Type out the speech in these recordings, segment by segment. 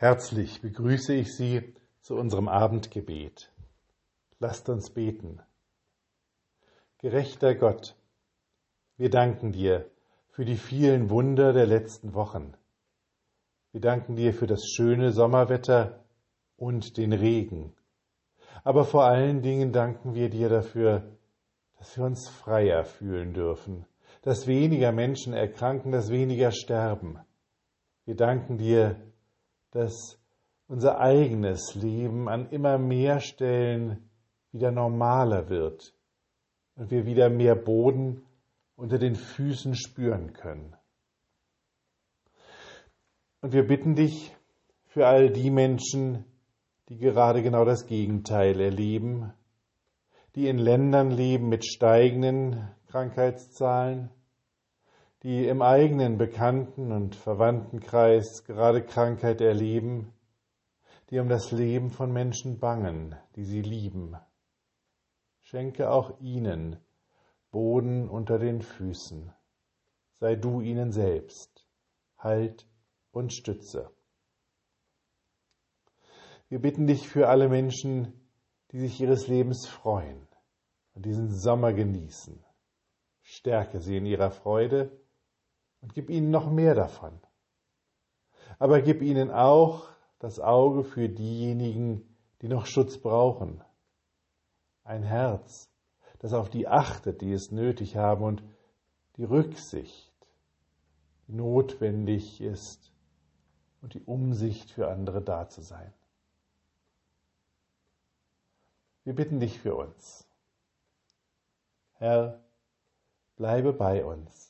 Herzlich begrüße ich Sie zu unserem Abendgebet. Lasst uns beten. Gerechter Gott, wir danken dir für die vielen Wunder der letzten Wochen. Wir danken dir für das schöne Sommerwetter und den Regen. Aber vor allen Dingen danken wir dir dafür, dass wir uns freier fühlen dürfen, dass weniger Menschen erkranken, dass weniger sterben. Wir danken dir dass unser eigenes Leben an immer mehr Stellen wieder normaler wird und wir wieder mehr Boden unter den Füßen spüren können. Und wir bitten dich für all die Menschen, die gerade genau das Gegenteil erleben, die in Ländern leben mit steigenden Krankheitszahlen, die im eigenen Bekannten- und Verwandtenkreis gerade Krankheit erleben, die um das Leben von Menschen bangen, die sie lieben. Schenke auch ihnen Boden unter den Füßen. Sei du ihnen selbst Halt und Stütze. Wir bitten dich für alle Menschen, die sich ihres Lebens freuen und diesen Sommer genießen. Stärke sie in ihrer Freude und gib ihnen noch mehr davon. Aber gib ihnen auch das Auge für diejenigen, die noch Schutz brauchen. Ein Herz, das auf die achtet, die es nötig haben und die Rücksicht, die notwendig ist und die Umsicht für andere da zu sein. Wir bitten dich für uns. Herr, bleibe bei uns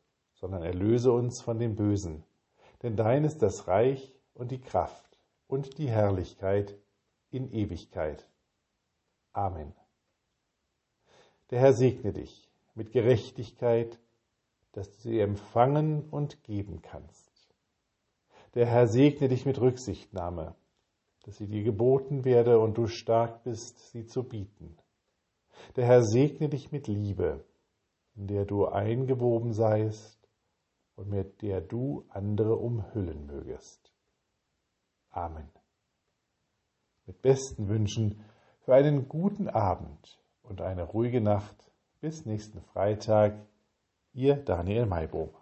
sondern erlöse uns von dem Bösen. Denn dein ist das Reich und die Kraft und die Herrlichkeit in Ewigkeit. Amen. Der Herr segne dich mit Gerechtigkeit, dass du sie empfangen und geben kannst. Der Herr segne dich mit Rücksichtnahme, dass sie dir geboten werde und du stark bist, sie zu bieten. Der Herr segne dich mit Liebe, in der du eingewoben seist und mit der du andere umhüllen mögest. Amen. Mit besten Wünschen für einen guten Abend und eine ruhige Nacht bis nächsten Freitag, Ihr Daniel Maibohm.